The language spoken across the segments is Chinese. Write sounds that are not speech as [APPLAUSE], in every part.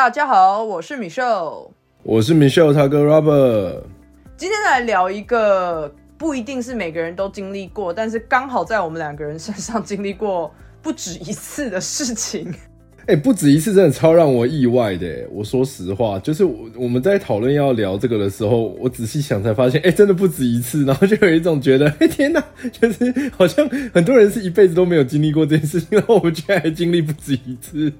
大家好，我是米秀，我是 Michelle 他哥 Robert。今天来聊一个不一定是每个人都经历过，但是刚好在我们两个人身上经历过不止一次的事情。[LAUGHS] 哎、不止一次，真的超让我意外的。我说实话，就是我我们在讨论要聊这个的时候，我仔细想才发现，哎、真的不止一次。然后就有一种觉得，哎、天哪，就是好像很多人是一辈子都没有经历过这件事情，然后我们居然还经历不止一次。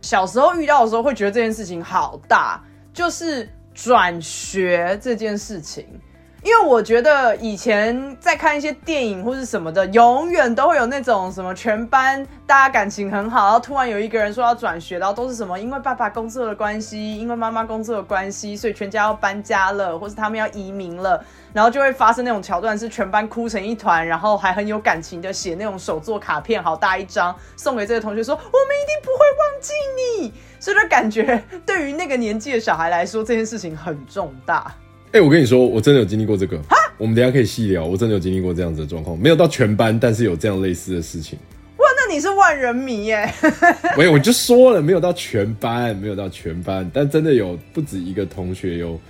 小时候遇到的时候会觉得这件事情好大，就是转学这件事情。因为我觉得以前在看一些电影或是什么的，永远都会有那种什么全班大家感情很好，然后突然有一个人说要转学，然后都是什么因为爸爸工作的关系，因为妈妈工作的关系，所以全家要搬家了，或是他们要移民了，然后就会发生那种桥段，是全班哭成一团，然后还很有感情的写那种手作卡片，好大一张送给这个同学说，我们一定不会忘记你。所以就感觉 [LAUGHS] 对于那个年纪的小孩来说，这件事情很重大。哎、我跟你说，我真的有经历过这个。我们等下可以细聊，我真的有经历过这样子的状况，没有到全班，但是有这样类似的事情。哇，那你是万人迷耶！[LAUGHS] 没有，我就说了，没有到全班，没有到全班，但真的有不止一个同学有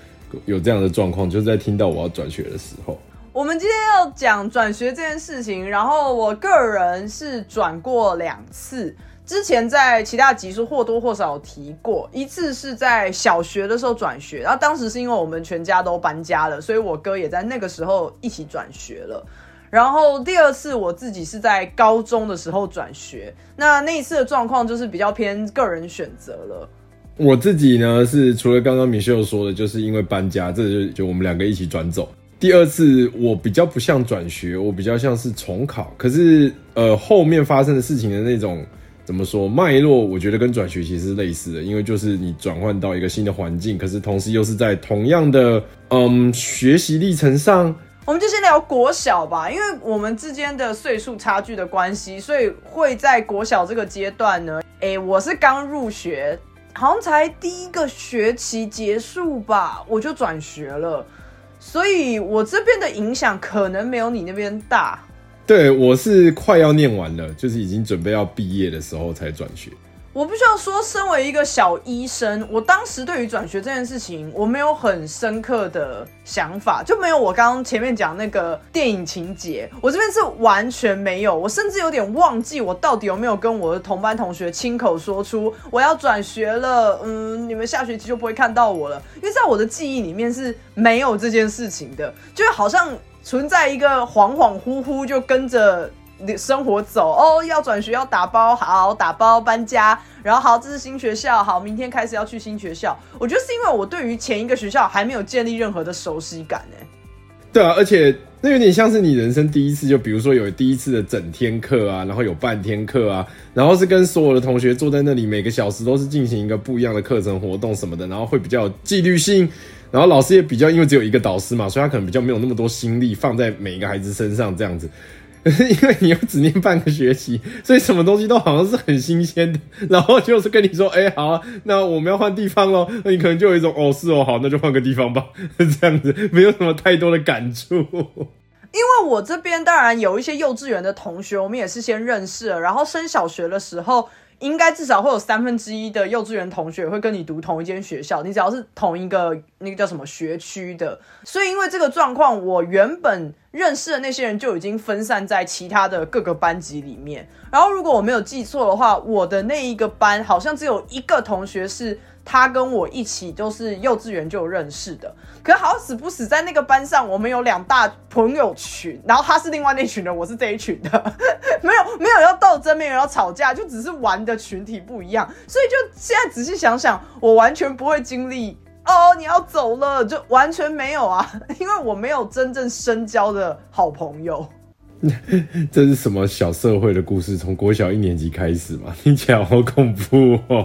有这样的状况，就是在听到我要转学的时候。我们今天要讲转学这件事情，然后我个人是转过两次，之前在其他集数或多或少有提过，一次是在小学的时候转学，然后当时是因为我们全家都搬家了，所以我哥也在那个时候一起转学了。然后第二次我自己是在高中的时候转学，那那一次的状况就是比较偏个人选择了。我自己呢是除了刚刚米秀说的，就是因为搬家，这就就我们两个一起转走。第二次我比较不像转学，我比较像是重考。可是呃后面发生的事情的那种怎么说脉络，我觉得跟转学其实是类似的，因为就是你转换到一个新的环境，可是同时又是在同样的嗯学习历程上，我们就先聊国小吧，因为我们之间的岁数差距的关系，所以会在国小这个阶段呢，诶，我是刚入学，好像才第一个学期结束吧，我就转学了，所以我这边的影响可能没有你那边大。对我是快要念完了，就是已经准备要毕业的时候才转学。我不需要说，身为一个小医生，我当时对于转学这件事情，我没有很深刻的想法，就没有我刚刚前面讲那个电影情节，我这边是完全没有，我甚至有点忘记我到底有没有跟我的同班同学亲口说出我要转学了，嗯，你们下学期就不会看到我了，因为在我的记忆里面是没有这件事情的，就好像存在一个恍恍惚惚就跟着。生活走哦，要转学要打包，好打包搬家，然后好这是新学校，好明天开始要去新学校。我觉得是因为我对于前一个学校还没有建立任何的熟悉感呢。对啊，而且那有点像是你人生第一次，就比如说有第一次的整天课啊，然后有半天课啊，然后是跟所有的同学坐在那里，每个小时都是进行一个不一样的课程活动什么的，然后会比较有纪律性，然后老师也比较因为只有一个导师嘛，所以他可能比较没有那么多心力放在每一个孩子身上这样子。[LAUGHS] 因为你又只念半个学期，所以什么东西都好像是很新鲜的。然后就是跟你说，哎、好、那我们要换地方喽。那你可能就有一种，哦，是哦，好，那就换个地方吧，[LAUGHS] 这样子，没有什么太多的感触。因为我这边当然有一些幼稚园的同学，我们也是先认识了，然后升小学的时候，应该至少会有三分之一的幼稚园同学会跟你读同一间学校，你只要是同一个那个叫什么学区的，所以因为这个状况，我原本认识的那些人就已经分散在其他的各个班级里面。然后如果我没有记错的话，我的那一个班好像只有一个同学是他跟我一起都是幼稚园就认识的，可好死不死在那个班上，我们有两大朋友群，然后他是另外那群人，我是这一群的，[LAUGHS] 没有没有要斗争，没有要吵架，就只是玩的群体不一样，所以就现在仔细想想，我完全不会经历。哦，你要走了，就完全没有啊，[LAUGHS] 因为我没有真正深交的好朋友。[LAUGHS] 这是什么小社会的故事？从国小一年级开始嘛，听起来好恐怖哦。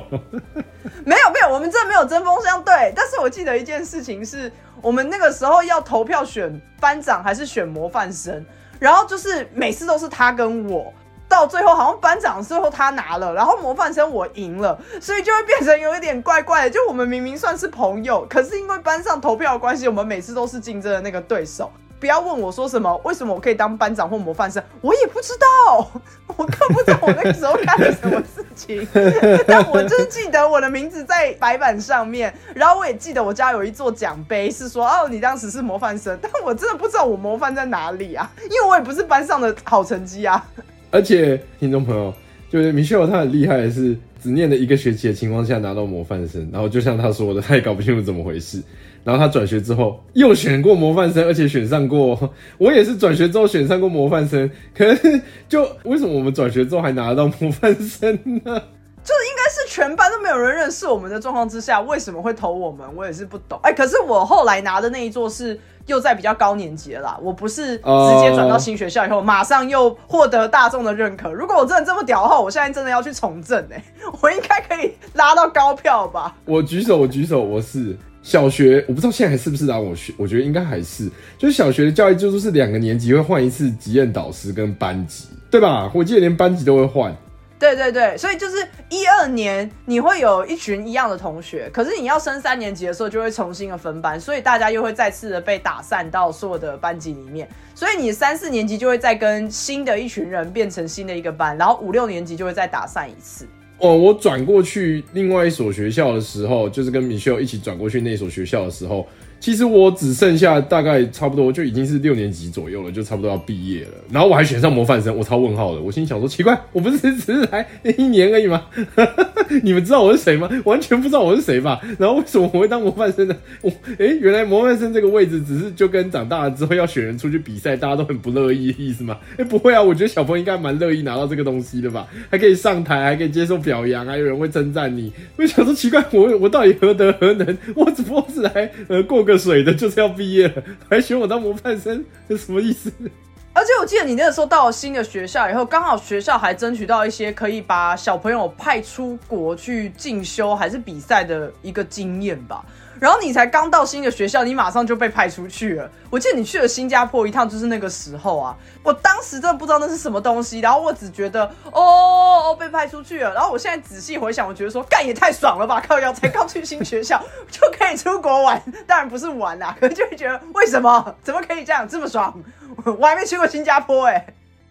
没有没有，我们这没有针锋相对。但是我记得一件事情是，我们那个时候要投票选班长还是选模范生，然后就是每次都是他跟我。到最后好像班长最后他拿了，然后模范生我赢了，所以就会变成有一点怪怪的。就我们明明算是朋友，可是因为班上投票的关系，我们每次都是竞争的那个对手。不要问我说什么，为什么我可以当班长或模范生，我也不知道，[LAUGHS] 我更不知道我那个时候干了什么事情，[LAUGHS] 但我就是记得我的名字在白板上面，然后我也记得我家有一座奖杯，是说哦你当时是模范生，但我真的不知道我模范在哪里啊，因为我也不是班上的好成绩啊。而且听众朋友，就是米秀他很厉害的是，只念了一个学期的情况下拿到模范生，然后就像他说的，他也搞不清楚怎么回事。然后他转学之后又选过模范生，而且选上过。[LAUGHS] 我也是转学之后选上过模范生，可是就为什么我们转学之后还拿得到模范生呢？[LAUGHS] 就是应该是全班都没有人认识我们的状况之下，为什么会投我们？我也是不懂。哎，可是我后来拿的那一座是又在比较高年级了啦，我不是直接转到新学校以后马上又获得大众的认可。如果我真的这么屌的话，我现在真的要去从政哎，我应该可以拉到高票吧？我举手，我举手，我是。小学我不知道现在还是不是啊？我学我觉得应该还是，就是小学的教育制度是两个年级会换一次级任导师跟班级，对吧？我记得连班级都会换。对对对，所以就是一二年你会有一群一样的同学，可是你要升三年级的时候就会重新的分班，所以大家又会再次的被打散到所有的班级里面，所以你三四年级就会再跟新的一群人变成新的一个班，然后五六年级就会再打散一次。哦，我转过去另外一所学校的时候，就是跟米修一起转过去那所学校的时候。其实我只剩下大概差不多就已经是六年级左右了，就差不多要毕业了。然后我还选上模范生，我超问号的。我心想说，奇怪，我不是只是来一年而已吗？你们知道我是谁吗？完全不知道我是谁吧？然后为什么我会当模范生呢？我哎，原来模范生这个位置只是就跟长大了之后要选人出去比赛，大家都很不乐意的意思吗？哎，不会啊，我觉得小朋友应该蛮乐意拿到这个东西的吧？还可以上台，还可以接受表扬，还有人会称赞你。我想说，奇怪，我我到底何德何能？我只不过是来呃过个。水的就是要毕业了，还选我当模范生，这什么意思？而且我记得你那个时候到了新的学校以后，刚好学校还争取到一些可以把小朋友派出国去进修还是比赛的一个经验吧。然后你才刚到新的学校，你马上就被派出去了。我记得你去了新加坡一趟，就是那个时候啊。我当时真的不知道那是什么东西，然后我只觉得哦被派出去了。然后我现在仔细回想，我觉得说干也太爽了吧！靠，要才刚去新学校就可以出国玩，当然不是玩啦，可能就会觉得为什么怎么可以这样这么爽？我还没去过新加坡哎。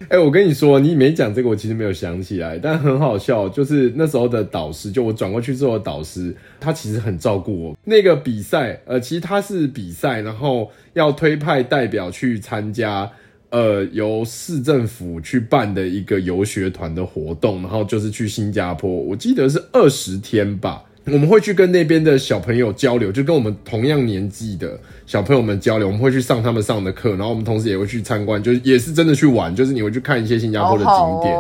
哎，我跟你说，你没讲这个，我其实没有想起来，但很好笑，就是那时候的导师，就我转过去之后的导师，他其实很照顾我。那个比赛，呃，其实他是比赛，然后要推派代表去参加，呃，由市政府去办的一个游学团的活动，然后就是去新加坡，我记得是二十天吧。我们会去跟那边的小朋友交流，就跟我们同样年纪的小朋友们交流。我们会去上他们上的课，然后我们同时也会去参观，就是也是真的去玩，就是你会去看一些新加坡的景点。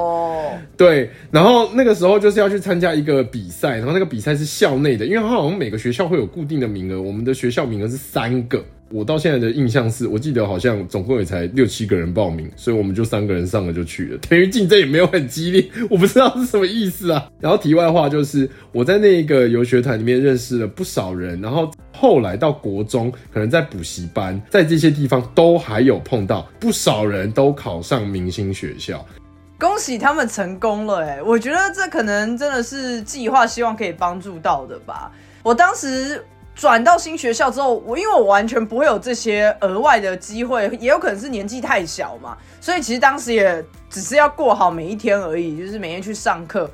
对，然后那个时候就是要去参加一个比赛，然后那个比赛是校内的，因为它好像每个学校会有固定的名额，我们的学校名额是三个。我到现在的印象是，我记得好像总共也才六七个人报名，所以我们就三个人上了就去了，等于竞争也没有很激烈，我不知道是什么意思啊。然后题外话就是，我在那个游学团里面认识了不少人，然后后来到国中，可能在补习班，在这些地方都还有碰到不少人都考上明星学校，恭喜他们成功了哎！我觉得这可能真的是计划，希望可以帮助到的吧。我当时。转到新学校之后，我因为我完全不会有这些额外的机会，也有可能是年纪太小嘛，所以其实当时也只是要过好每一天而已，就是每天去上课。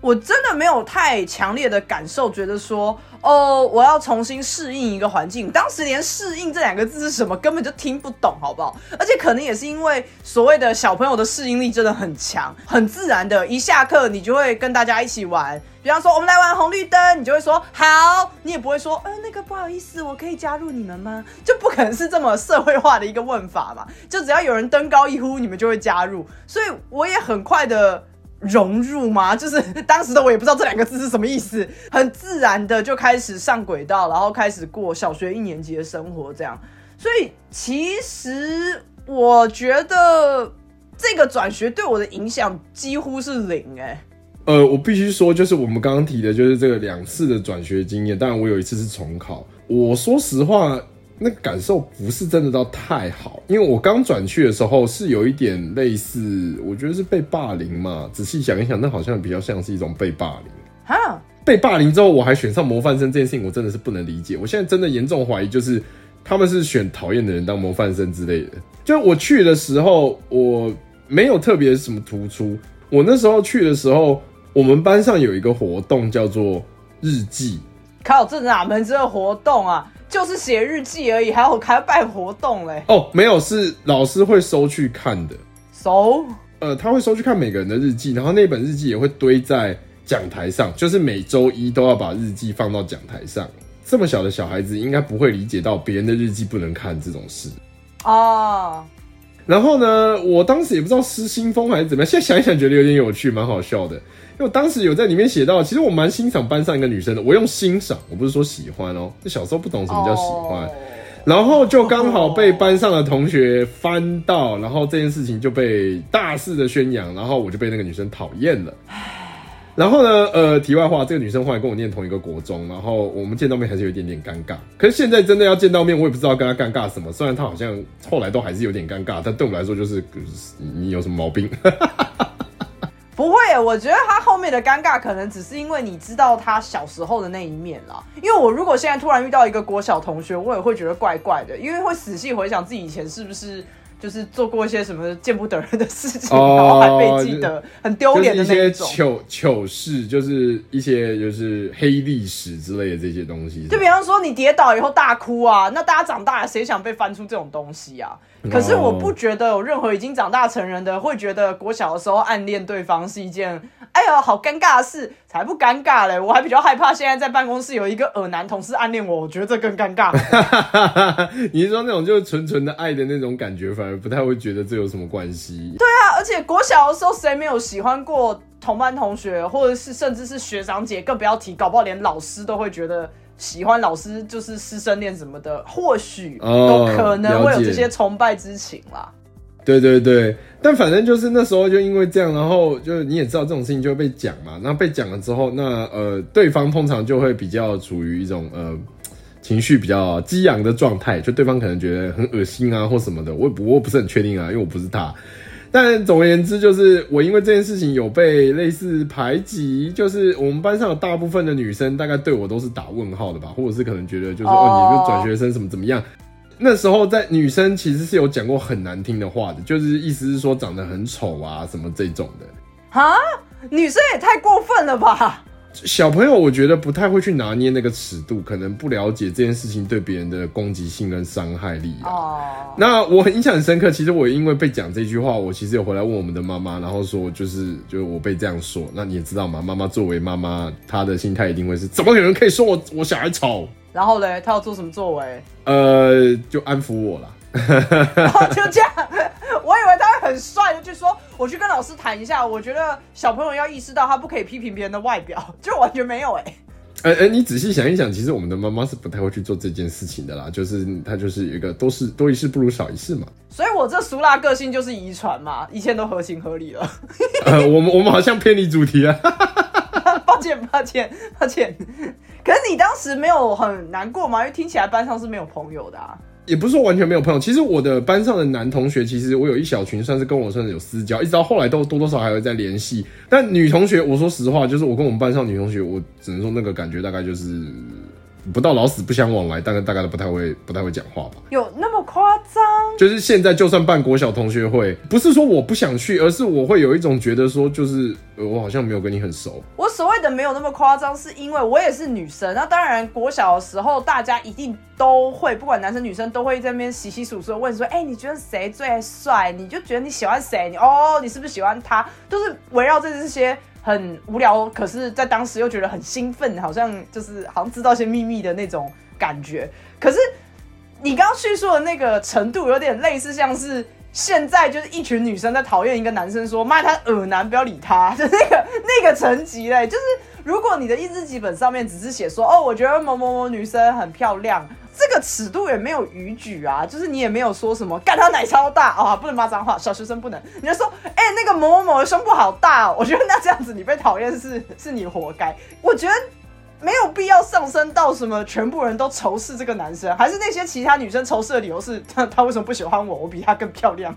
我真的没有太强烈的感受，觉得说哦，我要重新适应一个环境。当时连“适应”这两个字是什么根本就听不懂，好不好？而且可能也是因为所谓的小朋友的适应力真的很强，很自然的，一下课你就会跟大家一起玩。比方说我们来玩红绿灯，你就会说好，你也不会说呃那个不好意思，我可以加入你们吗？就不可能是这么社会化的一个问法嘛。就只要有人登高一呼，你们就会加入。所以我也很快的。融入吗？[LAUGHS] 就是当时的我也不知道这两个字是什么意思，很自然的就开始上轨道，然后开始过小学一年级的生活，这样。所以其实我觉得这个转学对我的影响几乎是零哎。呃，我必须说，就是我们刚刚提的，就是这个两次的转学经验，当然我有一次是重考。我说实话。那感受不是真的到太好，因为我刚转去的时候是有一点类似，我觉得是被霸凌嘛。仔细想一想，那好像比较像是一种被霸凌。哈，被霸凌之后我还选上模范生这件事情，我真的是不能理解。我现在真的严重怀疑，就是他们是选讨厌的人当模范生之类的。就我去的时候，我没有特别什么突出。我那时候去的时候。我们班上有一个活动叫做日记，靠，这哪门子的活动啊？就是写日记而已，还有还要办活动嘞？哦，没有，是老师会收去看的。收？呃，他会收去看每个人的日记，然后那本日记也会堆在讲台上，就是每周一都要把日记放到讲台上。这么小的小孩子应该不会理解到别人的日记不能看这种事哦。然后呢，我当时也不知道失心疯还是怎么样，现在想一想觉得有点有趣，蛮好笑的。因为我当时有在里面写到，其实我蛮欣赏班上一个女生的。我用欣赏，我不是说喜欢哦。就小时候不懂什么叫喜欢，然后就刚好被班上的同学翻到，然后这件事情就被大肆的宣扬，然后我就被那个女生讨厌了。然后呢，呃，题外话，这个女生后来跟我念同一个国中，然后我们见到面还是有一点点尴尬。可是现在真的要见到面，我也不知道跟她尴尬什么。虽然她好像后来都还是有点尴尬，但对我们来说就是你有什么毛病？不会，我觉得他后面的尴尬可能只是因为你知道他小时候的那一面了。因为我如果现在突然遇到一个国小同学，我也会觉得怪怪的，因为会仔细回想自己以前是不是。就是做过一些什么见不得人的事情，然后还被记得，很丢脸的那种糗糗事，就是一些就是黑历史之类的这些东西。就比方说你跌倒以后大哭啊，那大家长大了谁想被翻出这种东西啊？可是我不觉得有任何已经长大成人的会觉得国小的时候暗恋对方是一件。哎呀，好尴尬的事，才不尴尬嘞！我还比较害怕，现在在办公室有一个耳男同事暗恋我，我觉得这更尴尬。你是说那种就是纯纯的爱的那种感觉，反而不太会觉得这有什么关系？对啊，而且国小的时候谁没有喜欢过同班同学，或者是甚至是学长姐，更不要提，搞不好连老师都会觉得喜欢老师就是师生恋什么的，或许都可能会有这些崇拜之情啦。对对对，但反正就是那时候就因为这样，然后就你也知道这种事情就会被讲嘛。那被讲了之后，那呃对方通常就会比较处于一种呃情绪比较激昂的状态，就对方可能觉得很恶心啊或什么的。我不我不是很确定啊，因为我不是他。但总而言之，就是我因为这件事情有被类似排挤，就是我们班上有大部分的女生大概对我都是打问号的吧，或者是可能觉得就是哦你就转学生什么怎么样。那时候在女生其实是有讲过很难听的话的，就是意思是说长得很丑啊什么这种的。啊，女生也太过分了吧！小朋友我觉得不太会去拿捏那个尺度，可能不了解这件事情对别人的攻击性跟伤害力啊。哦。那我很印象很深刻，其实我因为被讲这句话，我其实有回来问我们的妈妈，然后说就是就是我被这样说，那你也知道嘛？妈妈作为妈妈，她的心态一定会是怎么有人可以说我我小孩丑？然后嘞，她要做什么作为？呃，就安抚我了。[LAUGHS] 然后就这样，我以为他会很帅的，就说我去跟老师谈一下。我觉得小朋友要意识到，他不可以批评别人的外表，[LAUGHS] 就完全没有哎。哎哎，你仔细想一想，其实我们的妈妈是不太会去做这件事情的啦。就是她就是一个都是多一事不如少一事嘛。所以我这俗辣个性就是遗传嘛，一切都合情合理了。[LAUGHS] 呃，我们我们好像偏离主题啊。抱歉抱歉抱歉。可是你当时没有很难过吗？因为听起来班上是没有朋友的啊。也不是说完全没有朋友，其实我的班上的男同学，其实我有一小群算是跟我算是有私交，一直到后来都多多少还会在联系。但女同学，我说实话，就是我跟我们班上女同学，我只能说那个感觉大概就是。不到老死不相往来，大概大概都不太会不太会讲话吧？有那么夸张？就是现在就算办国小同学会，不是说我不想去，而是我会有一种觉得说，就是我好像没有跟你很熟。我所谓的没有那么夸张，是因为我也是女生。那当然，国小的时候大家一定都会，不管男生女生都会在那边洗洗数数问说：“哎，你觉得谁最帅？你就觉得你喜欢谁？你哦，你是不是喜欢他？”都是围绕着这些。很无聊，可是，在当时又觉得很兴奋，好像就是好像知道些秘密的那种感觉。可是，你刚刚叙述的那个程度，有点类似，像是现在就是一群女生在讨厌一个男生，说骂他恶男，不要理他，就那个那个层级嘞。就是如果你的日记本上面只是写说，哦，我觉得某某某女生很漂亮。这个尺度也没有逾矩啊，就是你也没有说什么干他奶超大啊，不能骂脏话，小学生不能。你就说，哎，那个某某某的胸部好大，哦，我觉得那这样子你被讨厌是是你活该。我觉得没有必要上升到什么全部人都仇视这个男生，还是那些其他女生仇视的理由是他他为什么不喜欢我，我比他更漂亮。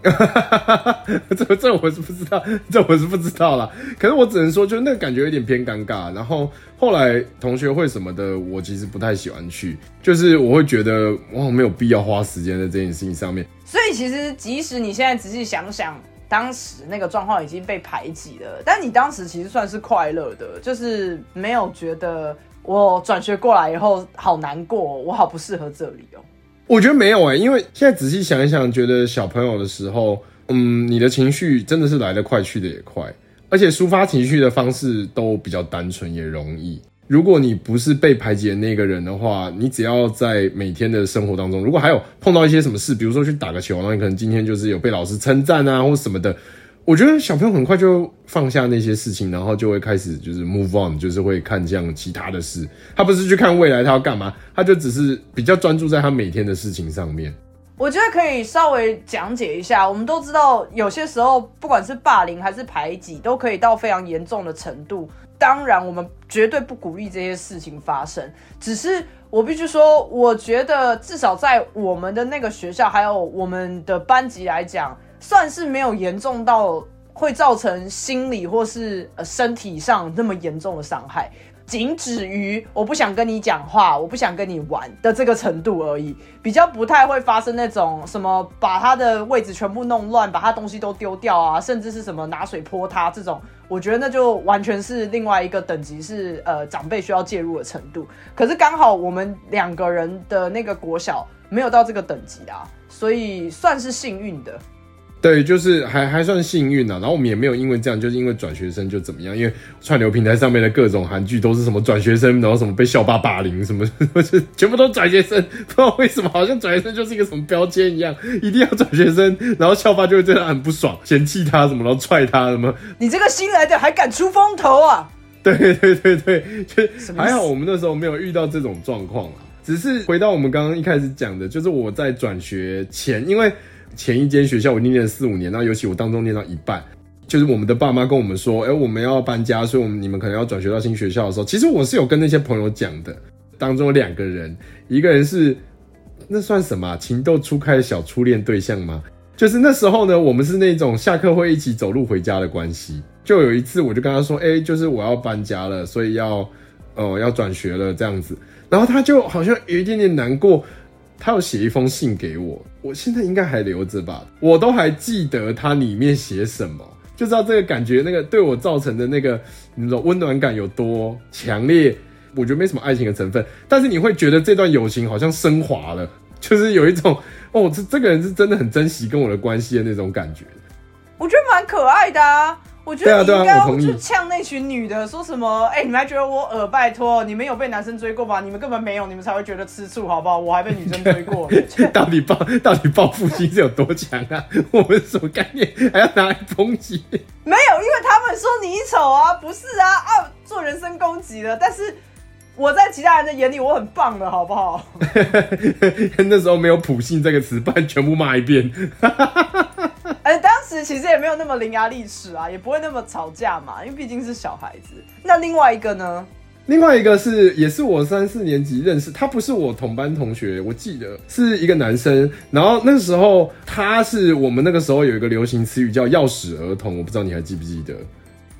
[LAUGHS] 这这我是不知道，这我是不知道了。可是我只能说，就那个感觉有点偏尴尬。然后后来同学会什么的，我其实不太喜欢去，就是我会觉得我没有必要花时间在这件事情上面。所以其实即使你现在仔细想想，当时那个状况已经被排挤了，但你当时其实算是快乐的，就是没有觉得我转学过来以后好难过，我好不适合这里哦。我觉得没有哎，因为现在仔细想一想，觉得小朋友的时候，嗯，你的情绪真的是来得快，去的也快，而且抒发情绪的方式都比较单纯，也容易。如果你不是被排挤的那个人的话，你只要在每天的生活当中，如果还有碰到一些什么事，比如说去打个球，那你可能今天就是有被老师称赞啊，或什么的，我觉得小朋友很快就放下那些事情，然后就会开始就是 move on，就是会看这样其他的事。他不是去看未来他要干嘛，他就只是比较专注在他每天的事情上面。我觉得可以稍微讲解一下。我们都知道，有些时候不管是霸凌还是排挤，都可以到非常严重的程度。当然，我们绝对不鼓励这些事情发生。只是我必须说，我觉得至少在我们的那个学校，还有我们的班级来讲，算是没有严重到会造成心理或是呃身体上那么严重的伤害。仅止于我不想跟你讲话，我不想跟你玩的这个程度而已，比较不太会发生那种什么把他的位置全部弄乱，把他东西都丢掉啊，甚至是什么拿水泼他这种，我觉得那就完全是另外一个等级，是呃长辈需要介入的程度。可是刚好我们两个人的那个国小没有到这个等级啊，所以算是幸运的。对，就是还还算幸运呐，然后我们也没有因为这样，就是因为转学生就怎么样，因为串流平台上面的各种韩剧都是什么转学生，然后什么被校霸霸凌什么，[LAUGHS] 全部都转学生，不知道为什么，好像转学生就是一个什么标签一样，一定要转学生，然后校霸就会对他很不爽，嫌弃他什么，然后踹他什么。你这个新来的还敢出风头啊？对对对对，就还好我们那时候没有遇到这种状况啊，只是回到我们刚刚一开始讲的，就是我在转学前，因为。前一间学校我念了四五年，那尤其我当中念到一半，就是我们的爸妈跟我们说，哎，我们要搬家，所以我们你们可能要转学到新学校的时候，其实我是有跟那些朋友讲的。当中有两个人，一个人是那算什么情窦初开的小初恋对象吗？就是那时候呢，我们是那种下课会一起走路回家的关系。就有一次，我就跟他说，哎，就是我要搬家了，所以要呃要转学了这样子，然后他就好像有一点点难过。他有写一封信给我，我现在应该还留着吧，我都还记得他里面写什么，就知道这个感觉，那个对我造成的那个那种温暖感有多强烈。我觉得没什么爱情的成分，但是你会觉得这段友情好像升华了，就是有一种哦，这这个人是真的很珍惜跟我的关系的那种感觉。我觉得蛮可爱的啊。我觉得你应该要去呛那群女的，说什么？哎，你们还觉得我耳？拜托，你们有被男生追过吗？你们根本没有，你们才会觉得吃醋，好不好？我还被女生追过。[LAUGHS] 到底报到底报复心是有多强啊？[LAUGHS] 我们什么概念？还要拿来抨击？没有，因为他们说你丑啊，不是啊啊，做人身攻击了。但是我在其他人的眼里，我很棒的，好不好？[LAUGHS] 那时候没有普信这个词，不然全部骂一遍。哎，当时其实也没有那么伶牙俐齿啊，也不会那么吵架嘛，因为毕竟是小孩子。那另外一个呢？另外一个是，也是我三四年级认识，他不是我同班同学，我记得是一个男生。然后那时候他是我们那个时候有一个流行词语叫“钥匙儿童”，我不知道你还记不记得？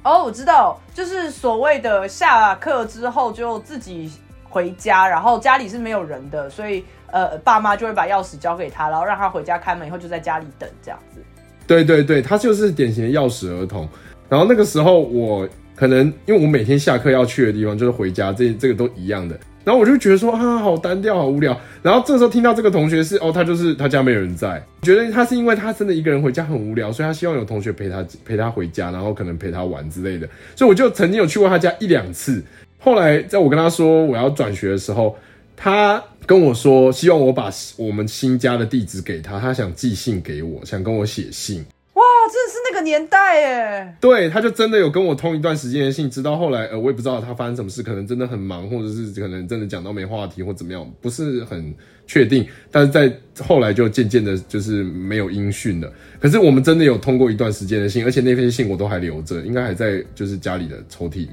哦，我知道，就是所谓的下课之后就自己回家，然后家里是没有人的，所以呃，爸妈就会把钥匙交给他，然后让他回家开门以后就在家里等这样子。对对对，他就是典型的钥匙儿童。然后那个时候，我可能因为我每天下课要去的地方就是回家，这这个都一样的。然后我就觉得说啊，好单调，好无聊。然后这时候听到这个同学是哦，他就是他家没有人在，觉得他是因为他真的一个人回家很无聊，所以他希望有同学陪他陪他回家，然后可能陪他玩之类的。所以我就曾经有去过他家一两次。后来在我跟他说我要转学的时候，他。跟我说，希望我把我们新家的地址给他，他想寄信给我，想跟我写信。哇，真的是那个年代耶！对，他就真的有跟我通一段时间的信，直到后来，呃，我也不知道他发生什么事，可能真的很忙，或者是可能真的讲到没话题或怎么样，不是很确定。但是在后来就渐渐的，就是没有音讯了。可是我们真的有通过一段时间的信，而且那封信我都还留着，应该还在就是家里的抽屉里。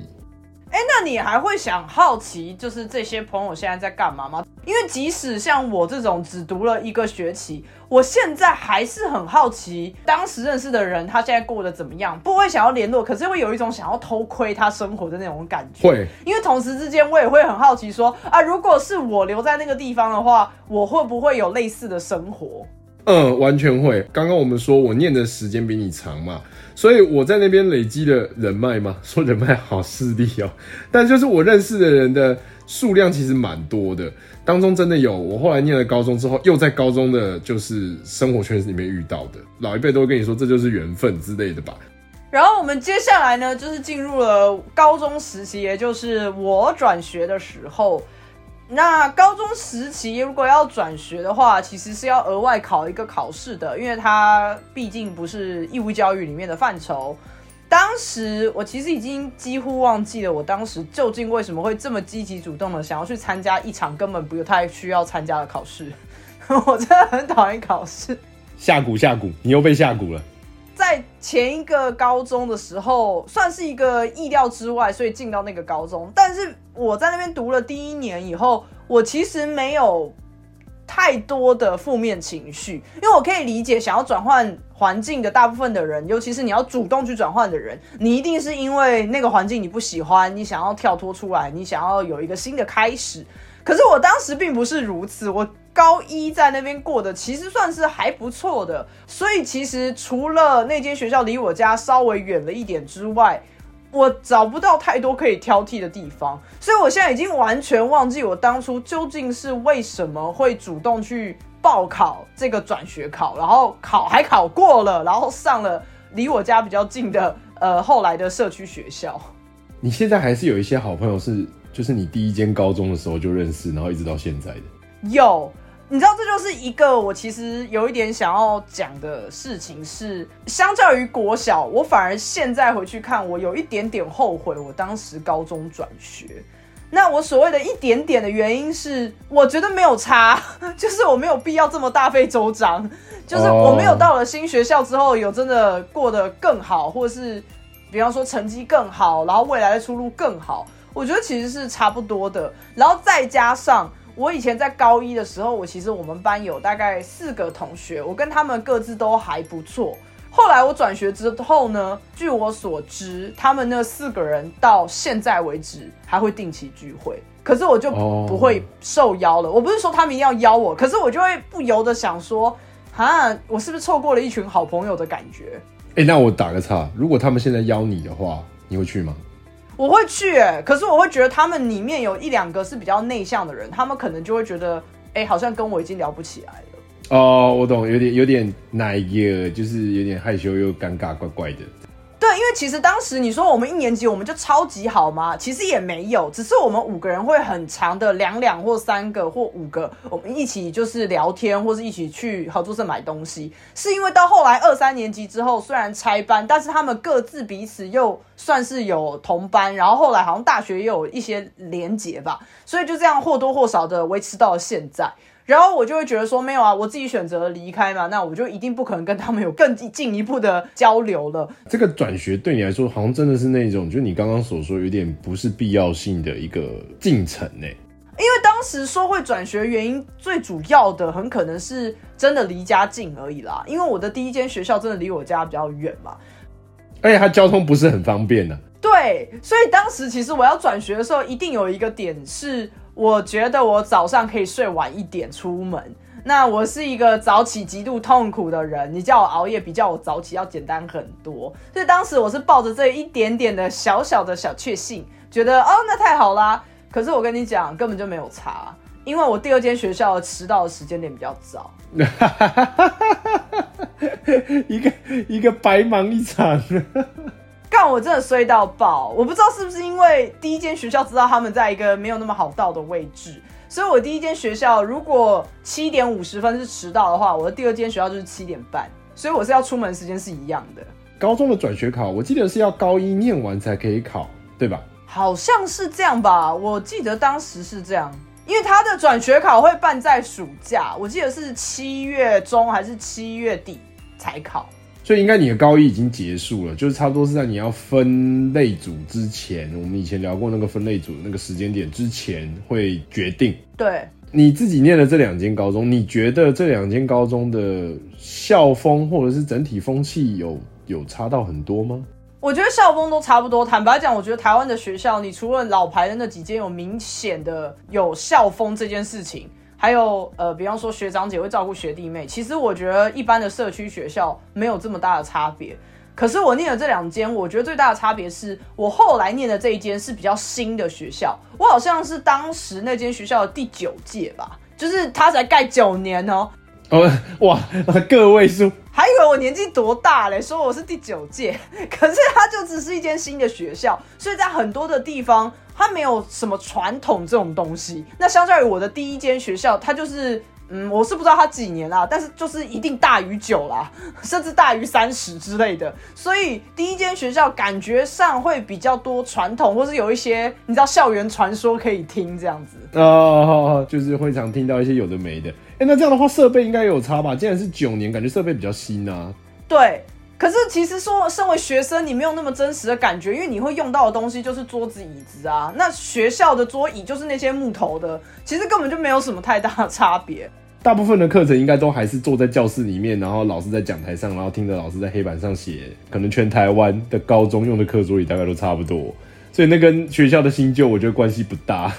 哎，那你还会想好奇，就是这些朋友现在在干嘛吗？因为即使像我这种只读了一个学期，我现在还是很好奇，当时认识的人他现在过得怎么样？不会想要联络，可是会有一种想要偷窥他生活的那种感觉。会，因为同时之间我也会很好奇，说啊，如果是我留在那个地方的话，我会不会有类似的生活？嗯，完全会。刚刚我们说我念的时间比你长嘛，所以我在那边累积的人脉嘛，[LAUGHS] 说人脉好势利哦，但就是我认识的人的数量其实蛮多的，当中真的有我后来念了高中之后，又在高中的就是生活圈子里面遇到的，老一辈都会跟你说这就是缘分之类的吧。然后我们接下来呢，就是进入了高中时期，也就是我转学的时候。那高中时期如果要转学的话，其实是要额外考一个考试的，因为它毕竟不是义务教育里面的范畴。当时我其实已经几乎忘记了，我当时究竟为什么会这么积极主动的想要去参加一场根本不太需要参加的考试。[LAUGHS] 我真的很讨厌考试，下蛊下蛊，你又被下蛊了。前一个高中的时候，算是一个意料之外，所以进到那个高中。但是我在那边读了第一年以后，我其实没有太多的负面情绪，因为我可以理解想要转换环境的大部分的人，尤其是你要主动去转换的人，你一定是因为那个环境你不喜欢，你想要跳脱出来，你想要有一个新的开始。可是我当时并不是如此，我。高一在那边过的其实算是还不错的，所以其实除了那间学校离我家稍微远了一点之外，我找不到太多可以挑剔的地方。所以我现在已经完全忘记我当初究竟是为什么会主动去报考这个转学考，然后考还考过了，然后上了离我家比较近的呃后来的社区学校。你现在还是有一些好朋友是，就是你第一间高中的时候就认识，然后一直到现在的有。你知道，这就是一个我其实有一点想要讲的事情，是相较于国小，我反而现在回去看，我有一点点后悔，我当时高中转学。那我所谓的一点点的原因是，我觉得没有差，就是我没有必要这么大费周章，就是我没有到了新学校之后有真的过得更好，或者是比方说成绩更好，然后未来的出路更好，我觉得其实是差不多的。然后再加上。我以前在高一的时候，我其实我们班有大概四个同学，我跟他们各自都还不错。后来我转学之后呢，据我所知，他们那四个人到现在为止还会定期聚会，可是我就不会受邀了。我不是说他们一定要邀我，可是我就会不由得想说，啊，我是不是错过了一群好朋友的感觉？哎，那我打个岔，如果他们现在邀你的话，你会去吗？我会去，哎，可是我会觉得他们里面有一两个是比较内向的人，他们可能就会觉得，哎，好像跟我已经聊不起来了。哦，我懂，有点有点奶个，就是有点害羞又尴尬，怪怪的。对，因为其实当时你说我们一年级我们就超级好吗？其实也没有，只是我们五个人会很长的两两或三个或五个，我们一起就是聊天，或是一起去合作社买东西。是因为到后来二三年级之后，虽然拆班，但是他们各自彼此又算是有同班，然后后来好像大学也有一些连结吧，所以就这样或多或少的维持到了现在。然后我就会觉得说没有啊，我自己选择了离开嘛，那我就一定不可能跟他们有更进一步的交流了。这个转学对你来说，好像真的是那种，就你刚刚所说，有点不是必要性的一个进程呢。因为当时说会转学原因，最主要的很可能是真的离家近而已啦。因为我的第一间学校真的离我家比较远嘛，而且它交通不是很方便呢。对，所以当时其实我要转学的时候，一定有一个点是。我觉得我早上可以睡晚一点出门。那我是一个早起极度痛苦的人，你叫我熬夜比叫我早起要简单很多。所以当时我是抱着这一点点的小小的小确幸，觉得哦那太好啦。可是我跟你讲，根本就没有差，因为我第二间学校迟到的时间点比较早。一个一个白忙一场。但我真的衰到爆，我不知道是不是因为第一间学校知道他们在一个没有那么好到的位置，所以我第一间学校如果七点五十分是迟到的话，我的第二间学校就是七点半，所以我是要出门时间是一样的。高中的转学考，我记得是要高一念完才可以考，对吧？好像是这样吧，我记得当时是这样，因为他的转学考会办在暑假，我记得是七月中还是七月底才考。所以应该你的高一已经结束了，就是差不多是在你要分类组之前，我们以前聊过那个分类组那个时间点之前会决定。对，你自己念的这两间高中，你觉得这两间高中的校风或者是整体风气有有差到很多吗？我觉得校风都差不多。坦白讲，我觉得台湾的学校，你除了老牌的那几间有明显的有校风这件事情。还有呃，比方说学长姐会照顾学弟妹，其实我觉得一般的社区学校没有这么大的差别。可是我念的这两间，我觉得最大的差别是我后来念的这一间是比较新的学校，我好像是当时那间学校的第九届吧，就是它才盖九年哦。哦，哇，个位数，还以为我年纪多大嘞，说我是第九届，[LAUGHS] 可是它就只是一间新的学校，所以在很多的地方它没有什么传统这种东西。那相较于我的第一间学校，它就是。嗯，我是不知道它几年啦，但是就是一定大于九啦，[LAUGHS] 甚至大于三十之类的。所以第一间学校感觉上会比较多传统，或是有一些你知道校园传说可以听这样子。哦，就是会常听到一些有的没的。哎，那这样的话设备应该有差吧？既然是九年，感觉设备比较新啊。对。可是其实说，身为学生，你没有那么真实的感觉，因为你会用到的东西就是桌子、椅子啊。那学校的桌椅就是那些木头的，其实根本就没有什么太大的差别。大部分的课程应该都还是坐在教室里面，然后老师在讲台上，然后听着老师在黑板上写。可能全台湾的高中用的课桌椅大概都差不多，所以那跟学校的新旧，我觉得关系不大。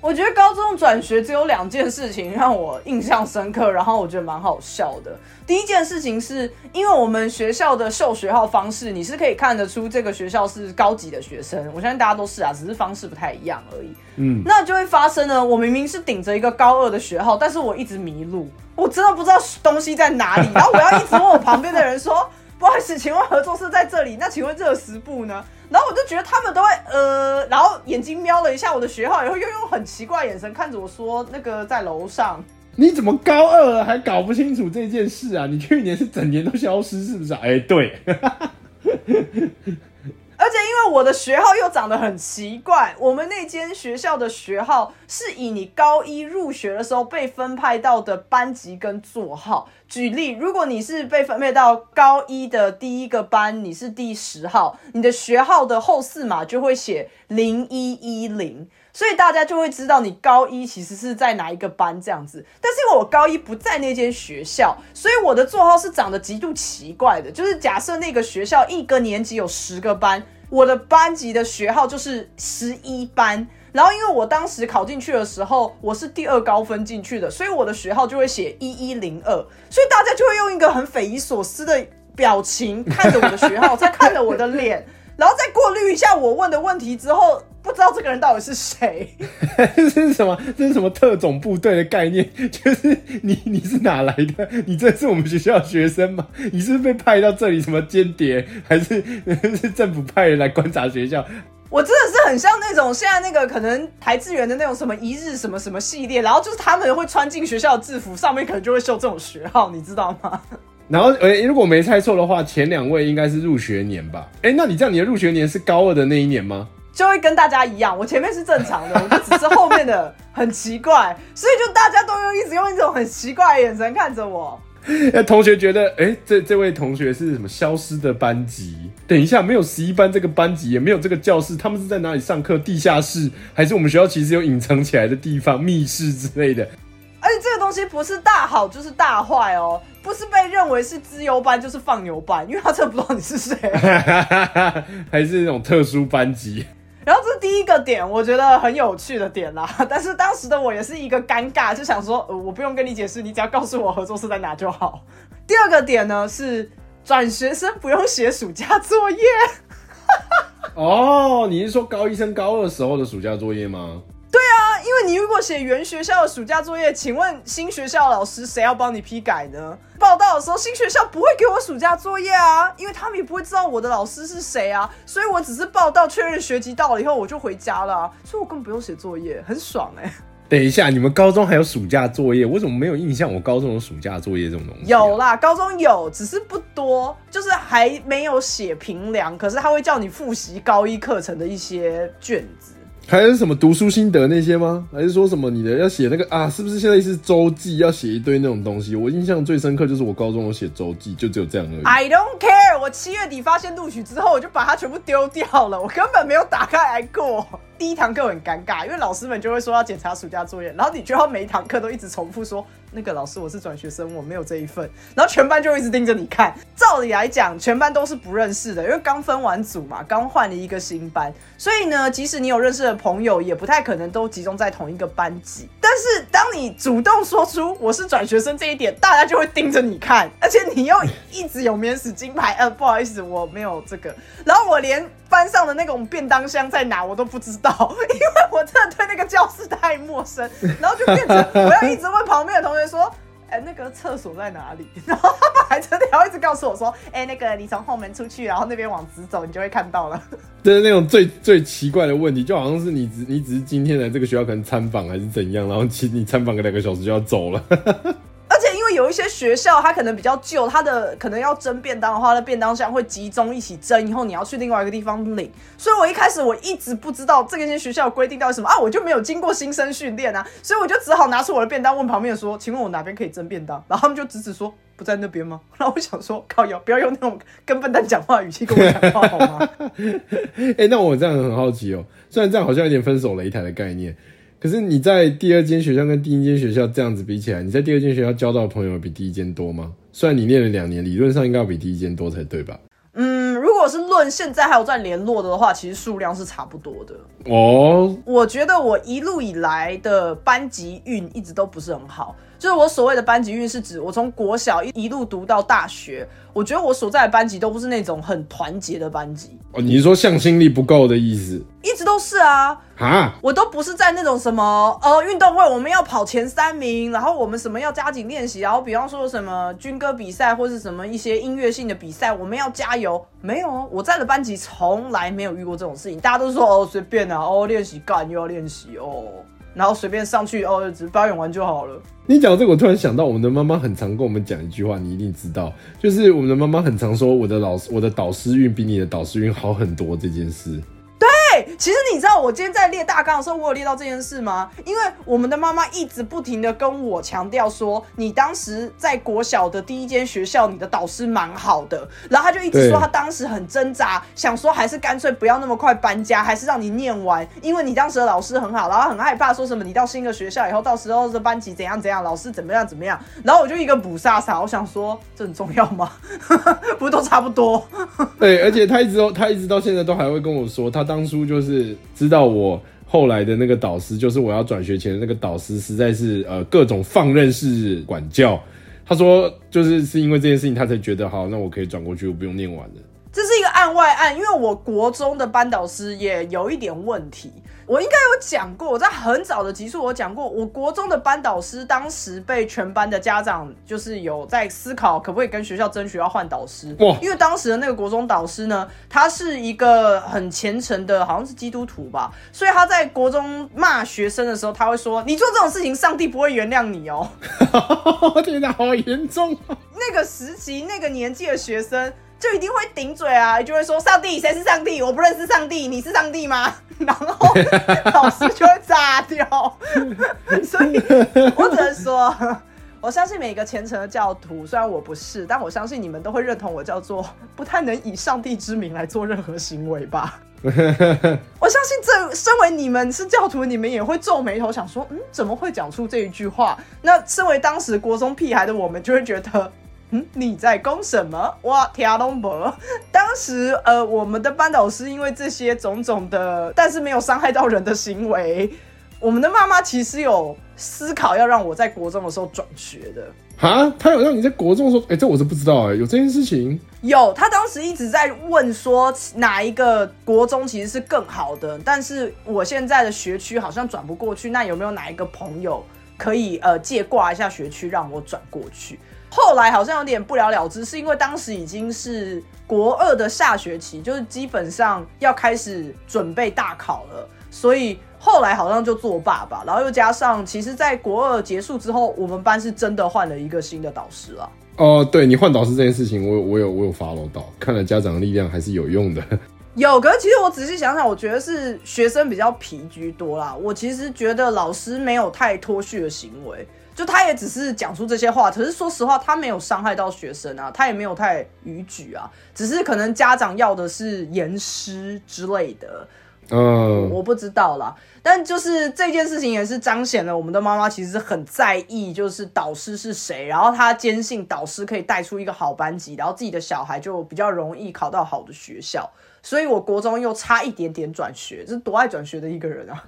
我觉得高中转学只有两件事情让我印象深刻，然后我觉得蛮好笑的。第一件事情是因为我们学校的授学号方式，你是可以看得出这个学校是高级的学生。我相信大家都是啊，只是方式不太一样而已。嗯，那就会发生呢。我明明是顶着一个高二的学号，但是我一直迷路，我真的不知道东西在哪里。然后我要一直问我旁边的人说：“不好意思，请问合作社在这里？那请问这有十部呢？”然后我就觉得他们都会呃，然后眼睛瞄了一下我的学号，然后又用很奇怪眼神看着我说：“那个在楼上。”你怎么高二了还搞不清楚这件事啊？你去年是整年都消失是不是？哎，对。而且因为我的学号又长得很奇怪，我们那间学校的学号是以你高一入学的时候被分派到的班级跟座号。举例，如果你是被分配到高一的第一个班，你是第十号，你的学号的后四码就会写零一一零。所以大家就会知道你高一其实是在哪一个班这样子，但是因为我高一不在那间学校，所以我的座号是长得极度奇怪的。就是假设那个学校一个年级有十个班，我的班级的学号就是十一班。然后因为我当时考进去的时候，我是第二高分进去的，所以我的学号就会写一一零二。所以大家就会用一个很匪夷所思的表情看着我的学号，再看着我的脸，然后再过滤一下我问的问题之后。不知道这个人到底是谁？[LAUGHS] 这是什么？这是什么特种部队的概念？[LAUGHS] 就是你你是哪来的？你这是我们学校的学生吗？你是被派到这里什么间谍？还是 [LAUGHS] 是政府派人来观察学校？我真的是很像那种现在那个可能台资源的那种什么一日什么什么系列，然后就是他们会穿进学校的制服，上面可能就会绣这种学号，你知道吗？然后诶，如果没猜错的话，前两位应该是入学年吧？哎，那你这样你的入学年是高二的那一年吗？就会跟大家一样，我前面是正常的，[LAUGHS] 我就只是后面的很奇怪，所以就大家都用一直用一种很奇怪的眼神看着我。那同学觉得，哎，这这位同学是什么消失的班级？等一下，没有十一班这个班级，也没有这个教室，他们是在哪里上课？地下室还是我们学校其实有隐藏起来的地方，密室之类的？而且这个东西不是大好就是大坏哦，不是被认为是资优班就是放牛班，因为他真的不知道你是谁，[LAUGHS] 还是那种特殊班级。一个点，我觉得很有趣的点啦。[LAUGHS] 但是当时的我也是一个尴尬，就想说，呃，我不用跟你解释，你只要告诉我合作社在哪就好。第二个点呢是转学生不用写暑假作业。[LAUGHS] 哦，你是说高一升高二时候的暑假作业吗？对啊，因为你如果写原学校的暑假作业，请问新学校老师谁要帮你批改呢？报道的时候，新学校不会给我暑假作业啊，因为他们也不会知道我的老师是谁啊，所以我只是报道确认学籍到了以后，我就回家了，所以我根本不用写作业，很爽哎。等一下，你们高中还有暑假作业？我怎么没有印象？我高中有暑假作业这种东西？有啦，高中有，只是不多，就是还没有写评量，可是他会叫你复习高一课程的一些卷子。还有什么读书心得那些吗？还是说什么你的要写那个啊？是不是现在是周记要写一堆那种东西？我印象最深刻就是我高中有写周记，就只有这样而已。I don't care。我七月底发现录取之后，我就把它全部丢掉了，我根本没有打开来过。第一堂课很尴尬，因为老师们就会说要检查暑假作业，然后你就要每一堂课都一直重复说那个老师我是转学生，我没有这一份，然后全班就一直盯着你看。照理来讲，全班都是不认识的，因为刚分完组嘛，刚换了一个新班，所以呢，即使你有认识的朋友，也不太可能都集中在同一个班级。但是当你主动说出我是转学生这一点，大家就会盯着你看，而且你又一直有免死金牌，呃，不好意思，我没有这个，然后我连班上的那种便当箱在哪我都不知道。因为我真的对那个教室太太陌生，然后就变成我要一直问旁边的同学说：“ [LAUGHS] 哎，那个厕所在哪里？” [LAUGHS] 然后他们还真的要一直告诉我说：“哎，那个你从后门出去，然后那边往直走，你就会看到了。[LAUGHS] ”就是那种最最奇怪的问题，就好像是你只你只是今天来这个学校可能参访还是怎样，然后其你参访个两个小时就要走了。有一些学校，它可能比较旧，它的可能要蒸便当的话，那便当箱会集中一起蒸，以后你要去另外一个地方领。所以我一开始我一直不知道这个些学校规定到底什么啊，我就没有经过新生训练啊，所以我就只好拿出我的便当问旁边说：“请问我哪边可以蒸便当？”然后他们就直直说：“不在那边吗？”然后我想说：“靠，要不要用那种跟笨蛋讲话语气跟我讲话好吗？” [LAUGHS] [LAUGHS] 哎，那我这样很好奇哦，虽然这样好像有点分手擂台的概念。可是你在第二间学校跟第一间学校这样子比起来，你在第二间学校交到的朋友比第一间多吗？虽然你念了两年，理论上应该要比第一间多才对吧？嗯，如果是论现在还有在联络的话，其实数量是差不多的。哦，我觉得我一路以来的班级运一直都不是很好。就是我所谓的班级运，是指我从国小一一路读到大学，我觉得我所在的班级都不是那种很团结的班级。哦，你是说向心力不够的意思？一直都是啊，啊，我都不是在那种什么呃运动会，我们要跑前三名，然后我们什么要加紧练习，然后比方说什么军歌比赛或是什么一些音乐性的比赛，我们要加油。没有，我在的班级从来没有遇过这种事情，大家都说哦随便啊，哦练习干又要练习哦。然后随便上去哦，只表完就好了。你讲这个，我突然想到，我们的妈妈很常跟我们讲一句话，你一定知道，就是我们的妈妈很常说，我的老师，我的导师运比你的导师运好很多这件事。其实你知道我今天在列大纲的时候，我有列到这件事吗？因为我们的妈妈一直不停的跟我强调说，你当时在国小的第一间学校，你的导师蛮好的，然后他就一直说他当时很挣扎，想说还是干脆不要那么快搬家，还是让你念完，因为你当时的老师很好，然后很害怕说什么你到新的学校以后，到时候的班级怎样怎样，老师怎么样怎么样，然后我就一个补萨萨，我想说这很重要吗？[LAUGHS] 不都差不多？[LAUGHS] 对，而且他一直都他一直到现在都还会跟我说，他当初就是是知道我后来的那个导师，就是我要转学前的那个导师，实在是呃各种放任式管教。他说就是是因为这件事情，他才觉得好，那我可以转过去，我不用念完了。这是一个案外案，因为我国中的班导师也有一点问题。我应该有讲过，我在很早的集数我讲过，我国中的班导师当时被全班的家长就是有在思考，可不可以跟学校争取要换导师。哇！因为当时的那个国中导师呢，他是一个很虔诚的，好像是基督徒吧，所以他在国中骂学生的时候，他会说：“你做这种事情，上帝不会原谅你哦。[LAUGHS] ”天哪，好严重！那个时期、那个年纪的学生。就一定会顶嘴啊，就会说上帝谁是上帝？我不认识上帝，你是上帝吗？[LAUGHS] 然后老师就会炸掉。[LAUGHS] 所以我只能说，我相信每个虔诚的教徒，虽然我不是，但我相信你们都会认同我叫做不太能以上帝之名来做任何行为吧。[LAUGHS] 我相信这身为你们是教徒，你们也会皱眉头，想说嗯，怎么会讲出这一句话？那身为当时国中屁孩的我们，就会觉得。嗯，你在攻什么？哇，天龙伯！[LAUGHS] 当时呃，我们的班导师因为这些种种的，但是没有伤害到人的行为，我们的妈妈其实有思考要让我在国中的时候转学的。啊，他有让你在国中说？哎，这我是不知道哎，有这件事情？有，他当时一直在问说哪一个国中其实是更好的，但是我现在的学区好像转不过去，那有没有哪一个朋友可以呃借挂一下学区让我转过去？后来好像有点不了了之，是因为当时已经是国二的下学期，就是基本上要开始准备大考了，所以后来好像就作罢吧。然后又加上，其实，在国二结束之后，我们班是真的换了一个新的导师了。哦，对你换导师这件事情，我我有我有 follow 到，看来家长的力量还是有用的。有，可是其实我仔细想想，我觉得是学生比较皮居多啦。我其实觉得老师没有太脱序的行为。就他也只是讲出这些话，可是说实话，他没有伤害到学生啊，他也没有太逾矩啊，只是可能家长要的是严师之类的。嗯，我不知道啦，但就是这件事情也是彰显了我们的妈妈其实很在意，就是导师是谁，然后她坚信导师可以带出一个好班级，然后自己的小孩就比较容易考到好的学校。所以我国中又差一点点转学，这是多爱转学的一个人啊！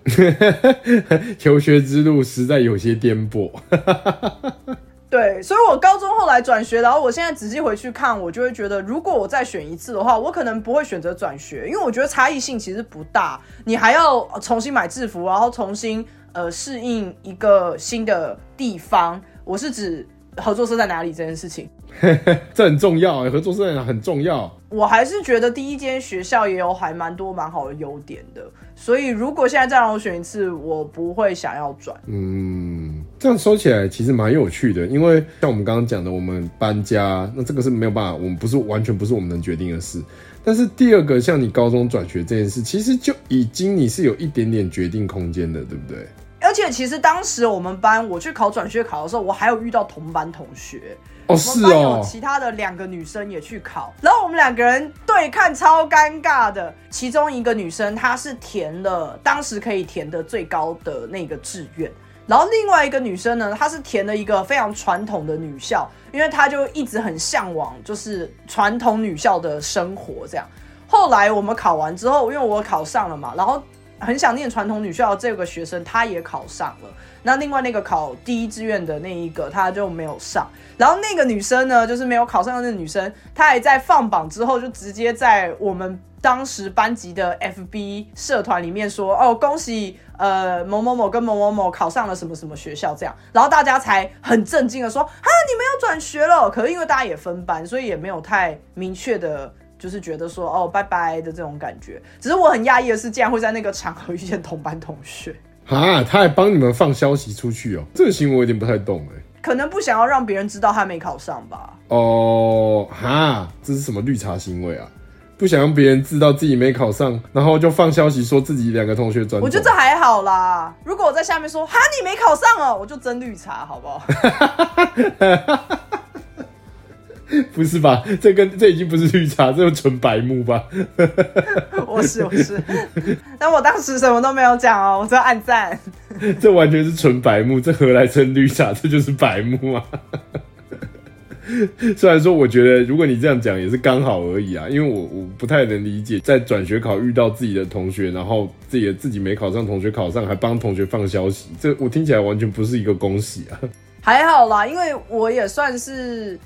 [LAUGHS] 求学之路实在有些颠簸。[LAUGHS] [LAUGHS] 对，所以我高中后来转学，然后我现在仔细回去看，我就会觉得，如果我再选一次的话，我可能不会选择转学，因为我觉得差异性其实不大，你还要重新买制服，然后重新呃适应一个新的地方。我是指合作社在哪里这件事情，[LAUGHS] 这很重要，合作社很重要。我还是觉得第一间学校也有还蛮多蛮好的优点的，所以如果现在再让我选一次，我不会想要转。嗯，这样说起来其实蛮有趣的，因为像我们刚刚讲的，我们搬家，那这个是没有办法，我们不是完全不是我们能决定的事。但是第二个，像你高中转学这件事，其实就已经你是有一点点决定空间的，对不对？而且其实当时我们班我去考转学考的时候，我还有遇到同班同学。哦，是哦，有其他的两个女生也去考，然后我们两个人对看超尴尬的。其中一个女生她是填了当时可以填的最高的那个志愿，然后另外一个女生呢，她是填了一个非常传统的女校，因为她就一直很向往就是传统女校的生活这样。后来我们考完之后，因为我考上了嘛，然后很想念传统女校的这个学生，她也考上了。那另外那个考第一志愿的那一个，她就没有上。然后那个女生呢，就是没有考上的那个女生，她还在放榜之后，就直接在我们当时班级的 FB 社团里面说：“哦，恭喜呃某某某跟某某某考上了什么什么学校。”这样，然后大家才很震惊的说：“啊，你们要转学了？”可是因为大家也分班，所以也没有太明确的，就是觉得说：“哦，拜拜”的这种感觉。只是我很讶异的是，竟然会在那个场合遇见同班同学。啊！他还帮你们放消息出去哦，这个行为我有点不太懂哎。可能不想要让别人知道他没考上吧？哦，哈，这是什么绿茶行为啊？不想让别人知道自己没考上，然后就放消息说自己两个同学转。我觉得这还好啦。如果我在下面说哈你没考上哦，我就真绿茶，好不好？[LAUGHS] [LAUGHS] 不是吧？这跟这已经不是绿茶，这是纯白目吧？[LAUGHS] 我是我是，但我当时什么都没有讲哦，我只按赞。[LAUGHS] 这完全是纯白目，这何来称绿茶？这就是白目啊！虽然说，我觉得如果你这样讲也是刚好而已啊，因为我我不太能理解，在转学考遇到自己的同学，然后自己的自己没考上，同学考上，还帮同学放消息，这我听起来完全不是一个恭喜啊。还好啦，因为我也算是。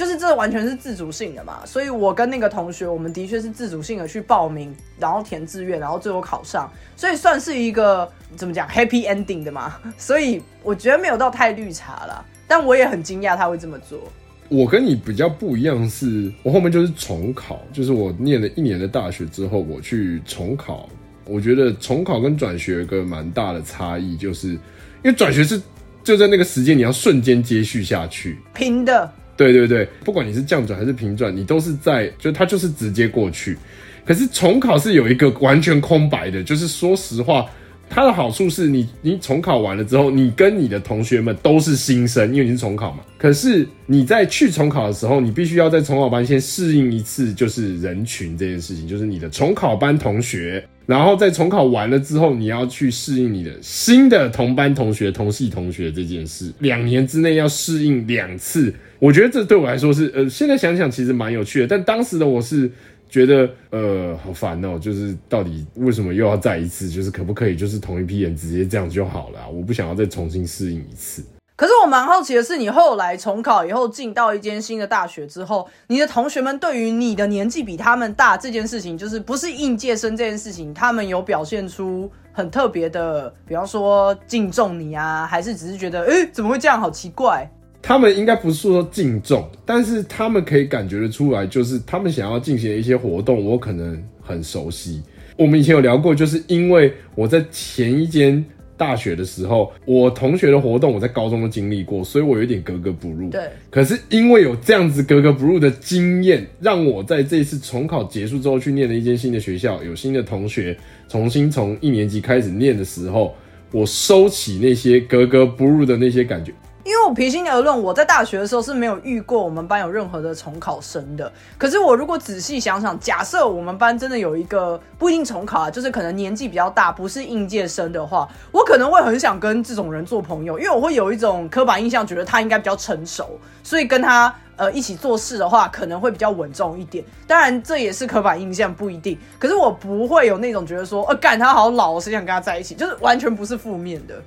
就是这完全是自主性的嘛，所以我跟那个同学，我们的确是自主性的去报名，然后填志愿，然后最后考上，所以算是一个怎么讲 happy ending 的嘛。[LAUGHS] 所以我觉得没有到太绿茶了，但我也很惊讶他会这么做。我跟你比较不一样，是我后面就是重考，就是我念了一年的大学之后，我去重考。我觉得重考跟转学有个蛮大的差异，就是因为转学是就在那个时间你要瞬间接续下去，拼的。对对对，不管你是降转还是平转，你都是在，就它就是直接过去。可是重考是有一个完全空白的，就是说实话，它的好处是你你重考完了之后，你跟你的同学们都是新生，因为你是重考嘛。可是你在去重考的时候，你必须要在重考班先适应一次，就是人群这件事情，就是你的重考班同学。然后在重考完了之后，你要去适应你的新的同班同学、同系同学这件事，两年之内要适应两次。我觉得这对我来说是，呃，现在想想其实蛮有趣的，但当时的我是觉得，呃，好烦哦，就是到底为什么又要再一次？就是可不可以就是同一批人直接这样就好了？我不想要再重新适应一次。可是我蛮好奇的是，你后来重考以后进到一间新的大学之后，你的同学们对于你的年纪比他们大这件事情，就是不是应届生这件事情，他们有表现出很特别的，比方说敬重你啊，还是只是觉得，哎，怎么会这样，好奇怪？他们应该不是说敬重，但是他们可以感觉得出来，就是他们想要进行的一些活动，我可能很熟悉。我们以前有聊过，就是因为我在前一间。大学的时候，我同学的活动我在高中都经历过，所以我有点格格不入。对，可是因为有这样子格格不入的经验，让我在这次重考结束之后去念了一间新的学校，有新的同学，重新从一年级开始念的时候，我收起那些格格不入的那些感觉。因为我平心而论，我在大学的时候是没有遇过我们班有任何的重考生的。可是我如果仔细想想，假设我们班真的有一个不一定重考啊，就是可能年纪比较大，不是应届生的话，我可能会很想跟这种人做朋友，因为我会有一种刻板印象，觉得他应该比较成熟，所以跟他呃一起做事的话，可能会比较稳重一点。当然这也是刻板印象，不一定。可是我不会有那种觉得说，呃，干他好老，我谁想跟他在一起，就是完全不是负面的。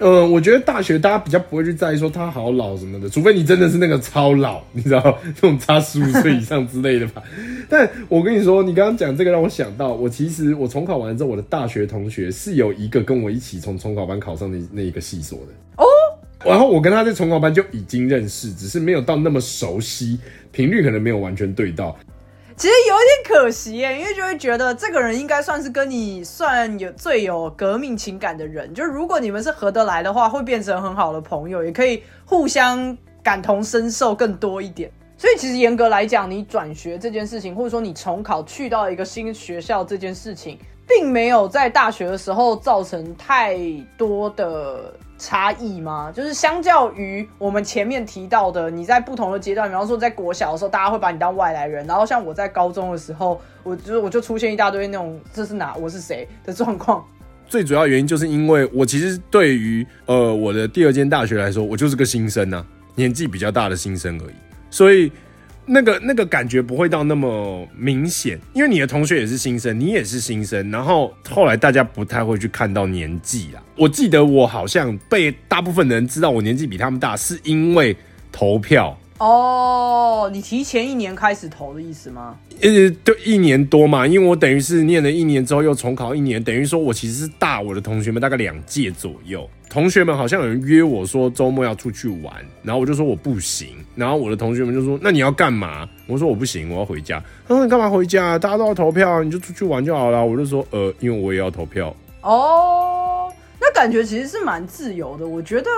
嗯，我觉得大学大家比较不会去在意说他好老什么的，除非你真的是那个超老，你知道，那种差十五岁以上之类的吧。[LAUGHS] 但我跟你说，你刚刚讲这个让我想到，我其实我重考完之后，我的大学同学是有一个跟我一起从重考班考上的那一个系所的哦。然后我跟他在重考班就已经认识，只是没有到那么熟悉，频率可能没有完全对到。其实有点可惜耶，因为就会觉得这个人应该算是跟你算有最有革命情感的人，就如果你们是合得来的话，会变成很好的朋友，也可以互相感同身受更多一点。所以其实严格来讲，你转学这件事情，或者说你重考去到一个新学校这件事情，并没有在大学的时候造成太多的。差异吗？就是相较于我们前面提到的，你在不同的阶段，比方说在国小的时候，大家会把你当外来人，然后像我在高中的时候，我就我就出现一大堆那种这是哪我是谁的状况。[LAUGHS] 最主要原因就是因为我其实对于呃我的第二间大学来说，我就是个新生呐，年纪比较大的新生而已，所以。那个那个感觉不会到那么明显，因为你的同学也是新生，你也是新生，然后后来大家不太会去看到年纪啦。我记得我好像被大部分人知道我年纪比他们大，是因为投票。哦，你提前一年开始投的意思吗？呃，对一年多嘛，因为我等于是念了一年之后又重考一年，等于说我其实是大我的同学们大概两届左右。同学们好像有人约我说周末要出去玩，然后我就说我不行，然后我的同学们就说那你要干嘛？我说我不行，我要回家。他说你干嘛回家？大家都要投票，你就出去玩就好了。我就说呃，因为我也要投票。哦，那感觉其实是蛮自由的，我觉得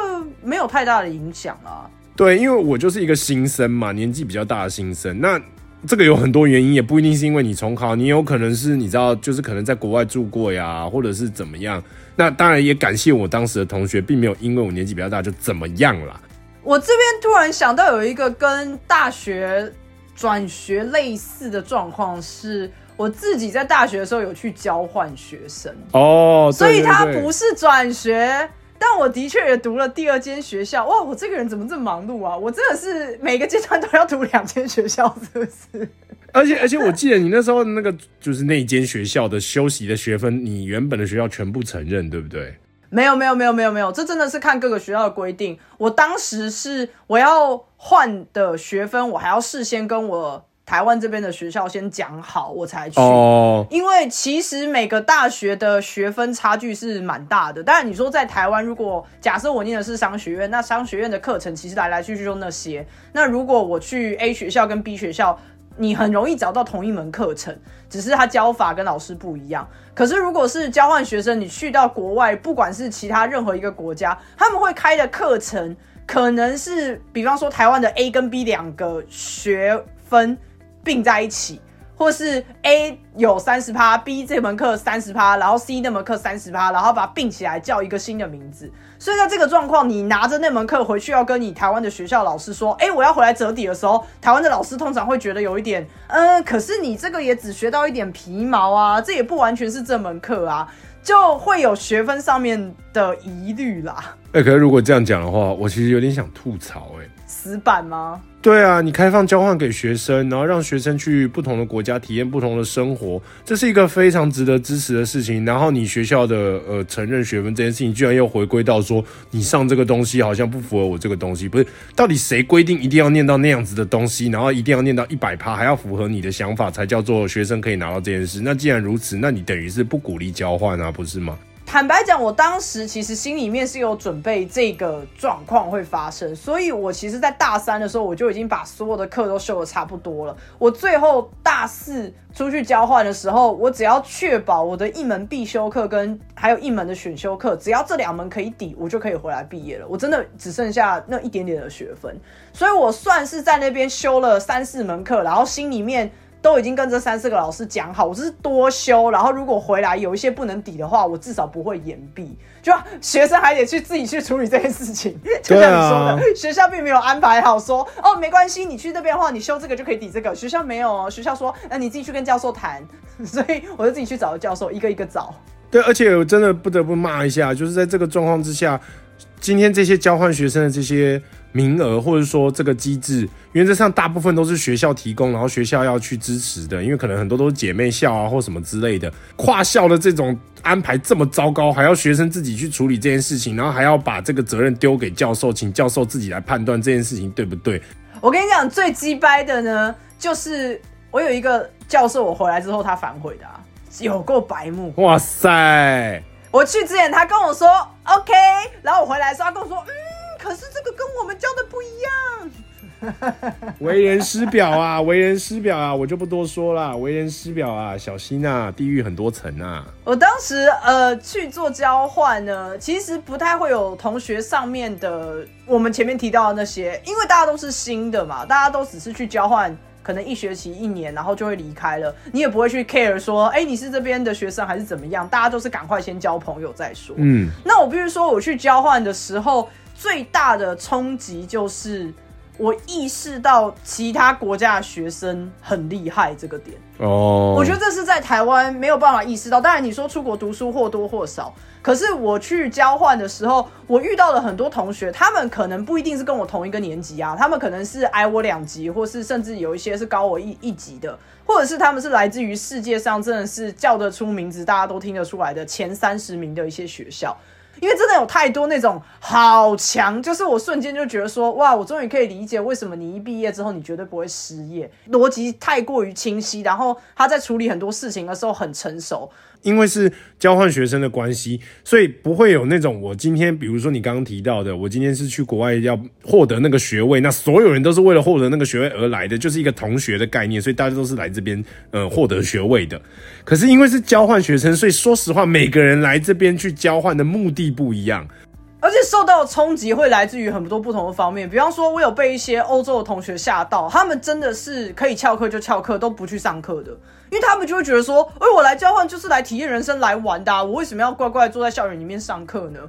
没有太大的影响啊。对，因为我就是一个新生嘛，年纪比较大的新生，那。这个有很多原因，也不一定是因为你重考，你有可能是你知道，就是可能在国外住过呀，或者是怎么样。那当然也感谢我当时的同学，并没有因为我年纪比较大就怎么样啦。我这边突然想到有一个跟大学转学类似的状况，是我自己在大学的时候有去交换学生哦，所以他不是转学。但我的确也读了第二间学校，哇！我这个人怎么这么忙碌啊？我真的是每个阶段都要读两间学校，是不是？而且而且，我记得你那时候那个就是那间学校的休息的学分，你原本的学校全部承认，对不对？没有没有没有没有没有，这真的是看各个学校的规定。我当时是我要换的学分，我还要事先跟我。台湾这边的学校先讲好，我才去。哦，因为其实每个大学的学分差距是蛮大的。当然，你说在台湾，如果假设我念的是商学院，那商学院的课程其实来来去去就那些。那如果我去 A 学校跟 B 学校，你很容易找到同一门课程，只是他教法跟老师不一样。可是如果是交换学生，你去到国外，不管是其他任何一个国家，他们会开的课程可能是，比方说台湾的 A 跟 B 两个学分。并在一起，或是 A 有三十趴，B 这门课三十趴，然后 C 那门课三十趴，然后把它并起来叫一个新的名字。所以在这个状况，你拿着那门课回去要跟你台湾的学校老师说，哎，我要回来折抵的时候，台湾的老师通常会觉得有一点，嗯，可是你这个也只学到一点皮毛啊，这也不完全是这门课啊，就会有学分上面的疑虑啦。哎，可是如果这样讲的话，我其实有点想吐槽，哎，死板吗？对啊，你开放交换给学生，然后让学生去不同的国家体验不同的生活，这是一个非常值得支持的事情。然后你学校的呃承认学分这件事情，居然又回归到说你上这个东西好像不符合我这个东西，不是？到底谁规定一定要念到那样子的东西，然后一定要念到一百趴，还要符合你的想法才叫做学生可以拿到这件事？那既然如此，那你等于是不鼓励交换啊，不是吗？坦白讲，我当时其实心里面是有准备这个状况会发生，所以我其实，在大三的时候，我就已经把所有的课都修的差不多了。我最后大四出去交换的时候，我只要确保我的一门必修课跟还有一门的选修课，只要这两门可以抵，我就可以回来毕业了。我真的只剩下那一点点的学分，所以我算是在那边修了三四门课，然后心里面。都已经跟这三四个老师讲好，我这是多修，然后如果回来有一些不能抵的话，我至少不会延毕。就学生还得去自己去处理这件事情，[LAUGHS] 就像你说的，学校并没有安排好说哦，没关系，你去这边的话，你修这个就可以抵这个。学校没有哦，学校说，那你自己去跟教授谈，[LAUGHS] 所以我就自己去找教授，一个一个找。对，而且我真的不得不骂一下，就是在这个状况之下，今天这些交换学生的这些。名额或者说这个机制，原则上大部分都是学校提供，然后学校要去支持的，因为可能很多都是姐妹校啊或什么之类的。跨校的这种安排这么糟糕，还要学生自己去处理这件事情，然后还要把这个责任丢给教授，请教授自己来判断这件事情对不对？我跟你讲，最鸡掰的呢，就是我有一个教授，我回来之后他反悔的，啊有够白目。哇塞！我去之前他跟我说 OK，然后我回来的时候他跟我说嗯。可是这个跟我们教的不一样，[LAUGHS] 为人师表啊，为人师表啊，我就不多说了。为人师表啊，小心啊，地狱很多层啊。我当时呃去做交换呢，其实不太会有同学上面的我们前面提到的那些，因为大家都是新的嘛，大家都只是去交换，可能一学期一年，然后就会离开了，你也不会去 care 说，哎，你是这边的学生还是怎么样？大家都是赶快先交朋友再说。嗯，那我必须说，我去交换的时候。最大的冲击就是我意识到其他国家的学生很厉害这个点哦，我觉得这是在台湾没有办法意识到。当然你说出国读书或多或少，可是我去交换的时候，我遇到了很多同学，他们可能不一定是跟我同一个年级啊，他们可能是矮我两级，或是甚至有一些是高我一一级的，或者是他们是来自于世界上真的是叫得出名字，大家都听得出来的前三十名的一些学校。因为真的有太多那种好强，就是我瞬间就觉得说，哇，我终于可以理解为什么你一毕业之后你绝对不会失业，逻辑太过于清晰，然后他在处理很多事情的时候很成熟。因为是交换学生的关系，所以不会有那种我今天，比如说你刚刚提到的，我今天是去国外要获得那个学位，那所有人都是为了获得那个学位而来的，就是一个同学的概念，所以大家都是来这边呃获得学位的。可是因为是交换学生，所以说实话，每个人来这边去交换的目的不一样。而且受到的冲击会来自于很多不同的方面，比方说，我有被一些欧洲的同学吓到，他们真的是可以翘课就翘课，都不去上课的，因为他们就会觉得说，哎，我来交换就是来体验人生、来玩的，我为什么要乖乖坐在校园里面上课呢？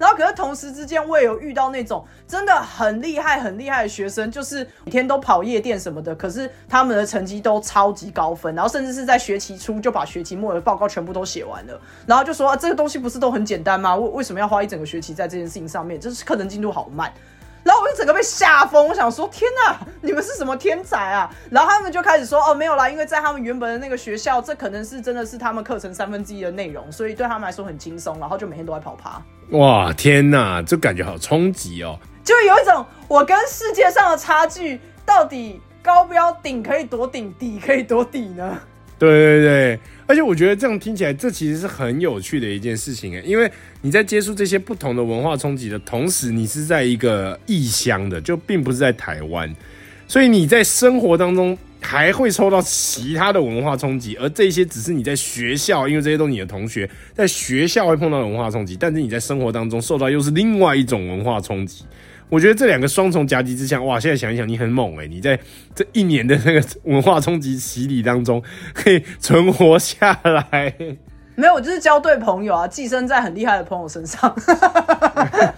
然后，可是同时之间，我也有遇到那种真的很厉害、很厉害的学生，就是每天都跑夜店什么的，可是他们的成绩都超级高分，然后甚至是在学期初就把学期末的报告全部都写完了，然后就说啊这个东西不是都很简单吗？为为什么要花一整个学期在这件事情上面？就是课程进度好慢。然后我就整个被吓疯，我想说天哪，你们是什么天才啊？然后他们就开始说哦没有啦，因为在他们原本的那个学校，这可能是真的是他们课程三分之一的内容，所以对他们来说很轻松，然后就每天都在跑趴。哇天哪，这感觉好冲击哦！就有一种我跟世界上的差距，到底高标顶可以多顶，底可以多底呢？对对对，而且我觉得这样听起来，这其实是很有趣的一件事情诶，因为你在接触这些不同的文化冲击的同时，你是在一个异乡的，就并不是在台湾，所以你在生活当中还会受到其他的文化冲击，而这些只是你在学校，因为这些都是你的同学，在学校会碰到的文化冲击，但是你在生活当中受到又是另外一种文化冲击。我觉得这两个双重夹击之下，哇！现在想一想，你很猛诶，你在这一年的那个文化冲击洗礼当中，可以存活下来。没有，我就是交对朋友啊，寄生在很厉害的朋友身上。[LAUGHS]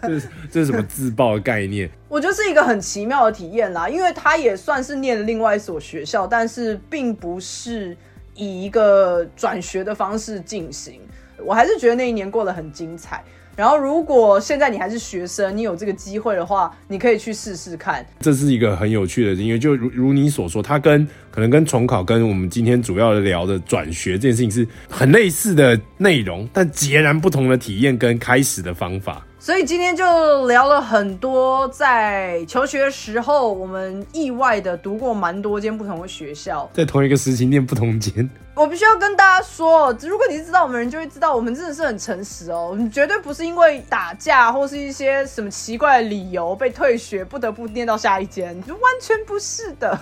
这是这是什么自爆的概念？我觉得是一个很奇妙的体验啦，因为他也算是念了另外一所学校，但是并不是以一个转学的方式进行。我还是觉得那一年过得很精彩。然后，如果现在你还是学生，你有这个机会的话，你可以去试试看。这是一个很有趣的因为就如如你所说，它跟可能跟重考跟我们今天主要的聊的转学这件事情是很类似的内容，但截然不同的体验跟开始的方法。所以今天就聊了很多，在求学时候，我们意外的读过蛮多间不同的学校，在同一个时期念不同间。我必须要跟大家说，如果你是知道我们人，就会知道我们真的是很诚实哦，我们绝对不是因为打架或是一些什么奇怪的理由被退学，不得不念到下一间，就完全不是的。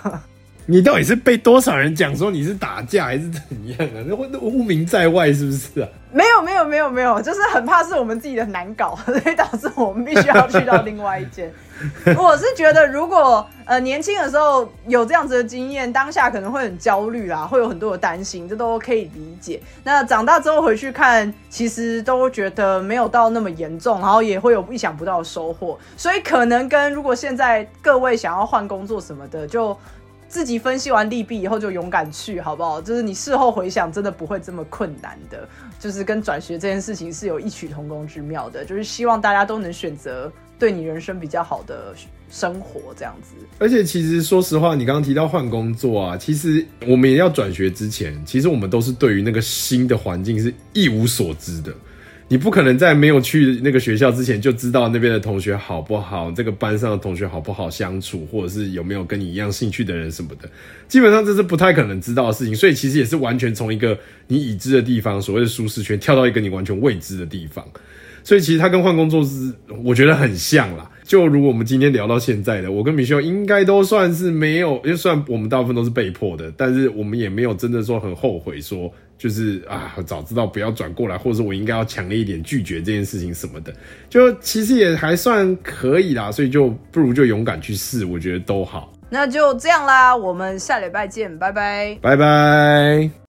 你到底是被多少人讲说你是打架还是怎样啊？那那污名在外是不是啊？没有没有没有没有，就是很怕是我们自己的难搞，[LAUGHS] 所以导致我们必须要去到另外一间。[LAUGHS] 我是觉得，如果呃年轻的时候有这样子的经验，当下可能会很焦虑啦，会有很多的担心，这都可以理解。那长大之后回去看，其实都觉得没有到那么严重，然后也会有意想不到的收获。所以可能跟如果现在各位想要换工作什么的，就。自己分析完利弊以后就勇敢去，好不好？就是你事后回想，真的不会这么困难的。就是跟转学这件事情是有异曲同工之妙的。就是希望大家都能选择对你人生比较好的生活，这样子。而且其实说实话，你刚刚提到换工作啊，其实我们也要转学之前，其实我们都是对于那个新的环境是一无所知的。你不可能在没有去那个学校之前就知道那边的同学好不好，这个班上的同学好不好相处，或者是有没有跟你一样兴趣的人什么的，基本上这是不太可能知道的事情。所以其实也是完全从一个你已知的地方，所谓的舒适圈，跳到一个你完全未知的地方。所以其实他跟换工作是我觉得很像啦。就如果我们今天聊到现在的，我跟米修应该都算是没有，因为虽然我们大部分都是被迫的，但是我们也没有真的说很后悔说。就是啊，早知道不要转过来，或者我应该要强烈一点拒绝这件事情什么的，就其实也还算可以啦，所以就不如就勇敢去试，我觉得都好。那就这样啦，我们下礼拜见，拜拜，拜拜。